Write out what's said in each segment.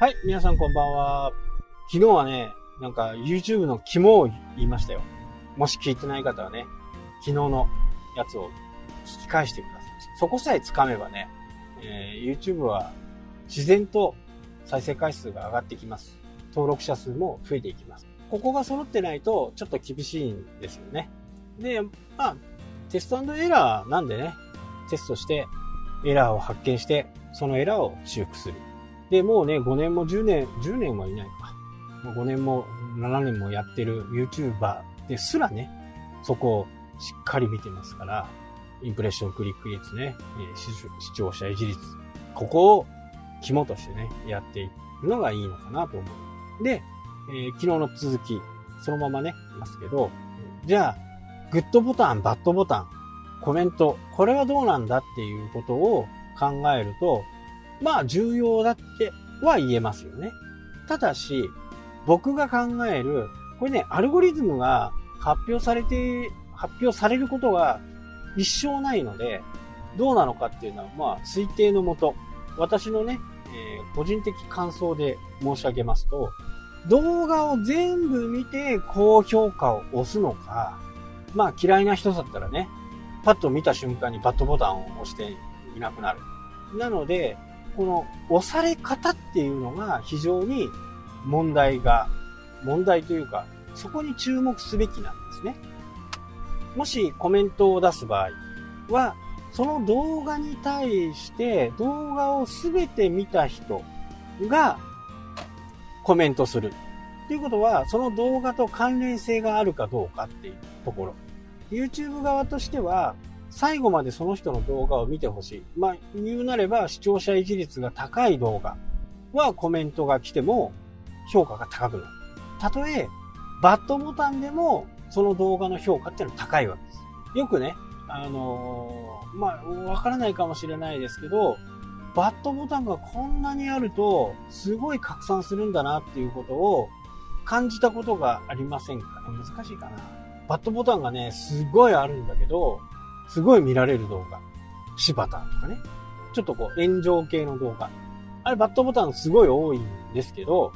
はい、皆さんこんばんは。昨日はね、なんか YouTube の肝を言いましたよ。もし聞いてない方はね、昨日のやつを聞き返してください。そこさえ掴めばね、えー YouTube は自然と再生回数が上がってきます。登録者数も増えていきます。ここが揃ってないとちょっと厳しいんですよね。で、まあ、テストエラーなんでね、テストしてエラーを発見して、そのエラーを修復する。で、もうね、5年も10年、10年はいないか。5年も7年もやってる YouTuber ですらね、そこをしっかり見てますから、インプレッションクリック率ね、視聴者維持率、ここを肝としてね、やっていくのがいいのかなと思う。で、えー昨日の続き、そのままね、いますけど、じゃあ、グッドボタン、バッドボタン、コメント、これはどうなんだっていうことを考えると、まあ重要だっては言えますよね。ただし、僕が考える、これね、アルゴリズムが発表されて、発表されることが一生ないので、どうなのかっていうのは、まあ推定のもと、私のね、えー個人的感想で申し上げますと、動画を全部見て高評価を押すのか、まあ嫌いな人だったらね、パッと見た瞬間にバットボタンを押していなくなる。なので、この押され方っていうのが非常に問題が、問題というか、そこに注目すべきなんですね。もしコメントを出す場合は、その動画に対して動画をすべて見た人がコメントする。ということは、その動画と関連性があるかどうかっていうところ。YouTube 側としては、最後までその人の動画を見てほしい。まあ、言うなれば視聴者維持率が高い動画はコメントが来ても評価が高くなる。たとえ、バッドボタンでもその動画の評価っていうのは高いわけです。よくね、あのーまあ、わからないかもしれないですけど、バッドボタンがこんなにあると、すごい拡散するんだなっていうことを感じたことがありませんかね？難しいかな。バッドボタンがね、すごいあるんだけど、すごい見られる動画。柴田とかね。ちょっとこう炎上系の動画。あれバッドボタンすごい多いんですけど、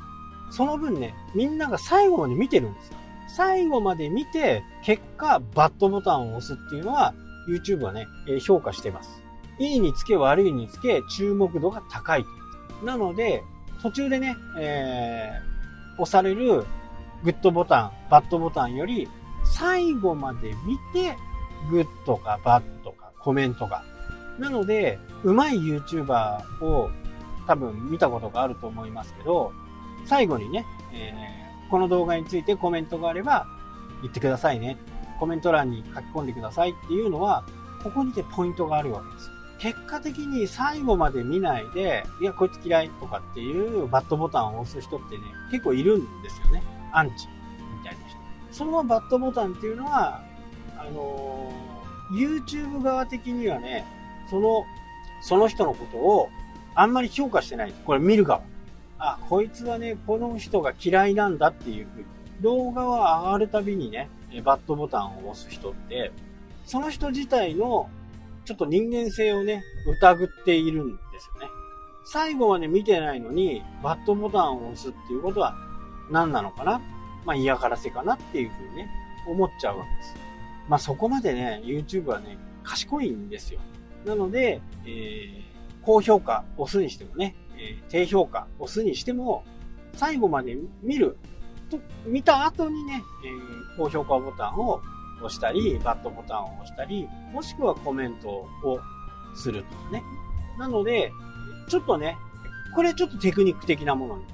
その分ね、みんなが最後まで見てるんですよ。最後まで見て、結果、バッドボタンを押すっていうのは、YouTube はね、えー評価してます。いいにつけ悪いにつけ、注目度が高い。なので、途中でね、えー押されるグッドボタン、バッドボタンより、最後まで見て、グッドかバッドかコメントが。なので、上手い YouTuber を多分見たことがあると思いますけど、最後にね、えーこの動画についてコメントがあれば言ってくださいね。コメント欄に書き込んでくださいっていうのは、ここにてポイントがあるわけです。結果的に最後まで見ないで、いや、こいつ嫌いとかっていうバッドボタンを押す人ってね、結構いるんですよね。アンチみたいな人。そのバッドボタンっていうのは、あのー YouTube 側的にはね、その、その人のことをあんまり評価してない。これ見る側。あ、こいつはね、この人が嫌いなんだっていうふうに。動画は上がるたびにね、バッドボタンを押す人って、その人自体のちょっと人間性をね、疑っているんですよね。最後まで見てないのに、バッドボタンを押すっていうことは何なのかな？まあ嫌がらせかなっていうふうにね、思っちゃうわけです。まあそこまでね、YouTube はね、賢いんですよ。なので、えー高評価押すにしてもね、えー低評価押すにしても、最後まで見ると、見た後にね、えー高評価ボタンを押したり、バッドボタンを押したり、もしくはコメントをするとかね。なので、ちょっとね、これちょっとテクニック的なものに。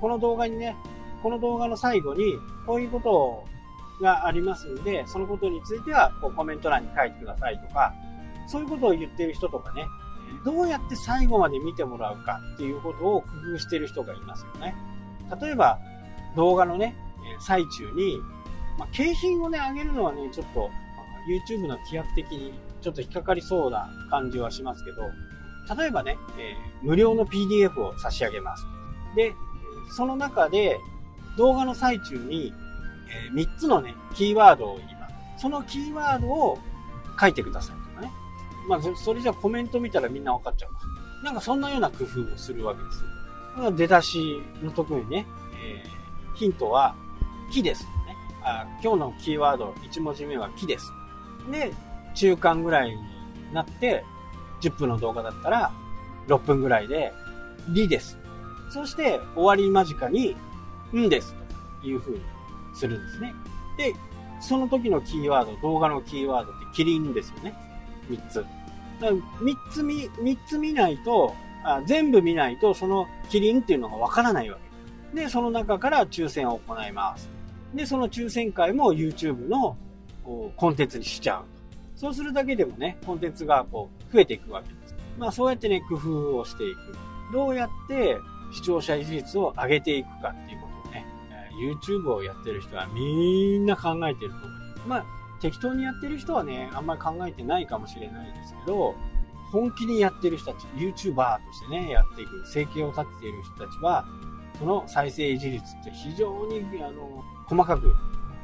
この動画にね、この動画の最後に、こういうことをがありますんで、そのことについてはこうコメント欄に書いてくださいとか、そういうことを言ってる人とかね、どうやって最後まで見てもらうかっていうことを工夫してる人がいますよね。例えば、動画のね、最中に、まあ、景品をね、あげるのはね、ちょっと、YouTube の規約的にちょっと引っかかりそうな感じはしますけど、例えばね、えー無料の PDF を差し上げます。で、その中で、動画の最中に、え3つのね、キーワードを言います。そのキーワードを書いてくださいとかね。まあ、それじゃコメント見たらみんなわかっちゃうか。なんかそんなような工夫をするわけです。出だしの時にね、えー、ヒントは木です、ねあ。今日のキーワード、1文字目は木です。で、中間ぐらいになって、10分の動画だったら、6分ぐらいで、りです。そして、終わり間近に、んです。という風にするんですね。で、その時のキーワード、動画のキーワードってキリンですよね。3つ。3つ見、3つ見ないと、あ全部見ないと、そのキリンっていうのがわからないわけ。で、その中から抽選を行います。で、その抽選会も YouTube のこうコンテンツにしちゃう。そうするだけでもね、コンテンツがこう増えていくわけです。まあそうやってね、工夫をしていく。どうやって視聴者維持率を上げていくかっていうこと、YouTube をやってる人はみんな考えてると思う。まあ適当にやってる人はね、あんまり考えてないかもしれないですけど、本気にやってる人たち、YouTuber としてね、やっていく、生計を立てている人たちは、その再生維持率って非常に、あの、細かく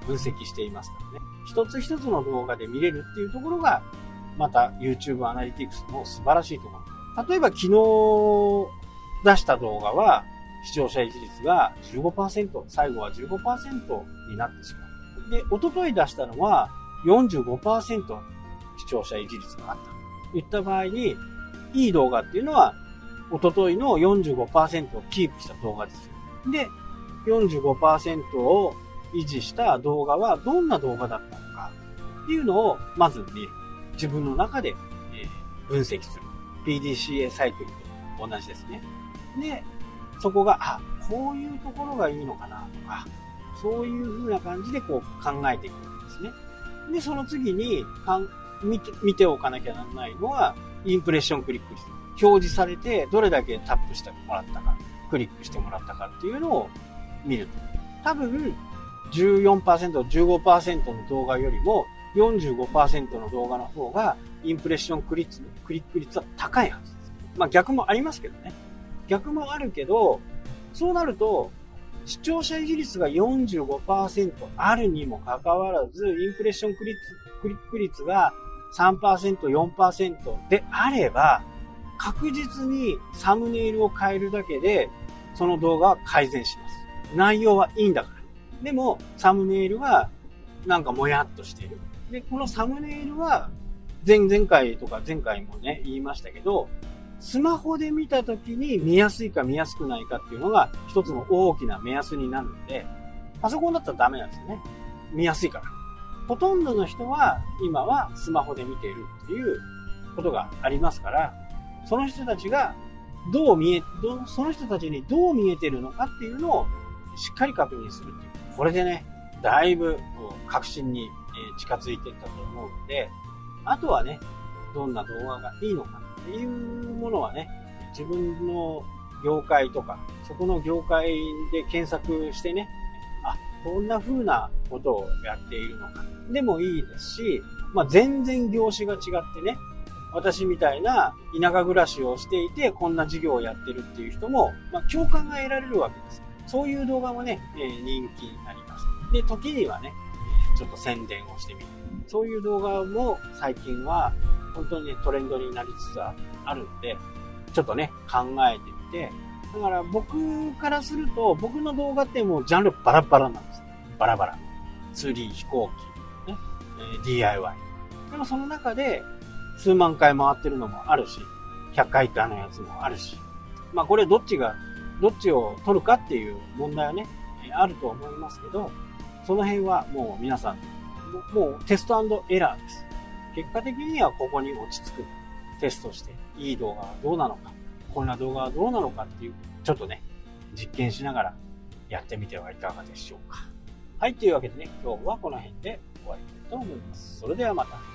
分析していますからね。一つ一つの動画で見れるっていうところが、また YouTube アナリティクスの素晴らしいところ。例えば昨日出した動画は、視聴者維持率が15%、最後は15%になってしまう。で、おととい出したのは45%視聴者維持率があった。といった場合に、いい動画っていうのは、おとといの45%をキープした動画ですよ。で、45%を維持した動画はどんな動画だったのかっていうのをまず見る。自分の中で、え分析する。PDCA サイクルと同じですね。で、そこが、あ、こういうところがいいのかなとか、そういう風な感じでこう考えていくんですね。で、その次にかん見て見ておかなきゃならないのは、インプレッションクリック率。表示されて、どれだけタップしてもらったか、クリックしてもらったかっていうのを見ると。多分、14%、15%の動画よりも45%の動画の方がインプレッションクリック率は高いはずです。まあ逆もありますけどね。逆もあるけど、そうなると、視聴者維持率が45%あるにもかかわらず、インプレッションクリック率が3%、4%であれば、確実にサムネイルを変えるだけで、その動画は改善します。内容はいいんだから。でも、サムネイルは、なんかもやっとしている。で、このサムネイルは、前々回とか前回もね、言いましたけど、スマホで見た時に見やすいか見やすくないかっていうのが一つの大きな目安になるんで、パソコンだったらダメなんですよね。見やすいから。ほとんどの人は今はスマホで見ているっていうことがありますから、その人たちがどう見え、どその人たちにどう見えてるのかっていうのをしっかり確認するっていう。これでね、だいぶ確信に近づいていったと思うので、あとはね、どんな動画がいいのかっていうものはね、自分の業界とか、そこの業界で検索してね、あ、こんな風なことをやっているのか。でもいいですし、まあ、全然業種が違ってね、私みたいな田舎暮らしをしていて、こんな事業をやってるっていう人も、まあ、共感が得られるわけです。そういう動画もね、えー、人気になります。で、時にはね、ちょっと宣伝をしてみる。そういう動画も最近は本当にね、トレンドになりつつあるんで、ちょっとね、考えてみて、だから僕からすると、僕の動画ってもうジャンルバラバラなんです。バラバラ。ツリー、飛行機、ね、え、DIY。でもその中で、数万回回ってるのもあるし、100回以下のやつもあるし、まあこれどっちがどっちを取るかっていう問題はね、あると思いますけど、その辺はもう皆さん、もうテストエラーです。結果的にはここに落ち着く。テストして、いい動画はどうなのか、こんな動画はどうなのかっていう、ちょっとね、実験しながらやってみてはいかがでしょうか。はい、というわけでね、今日はこの辺で終わりたいと思います。それではまた。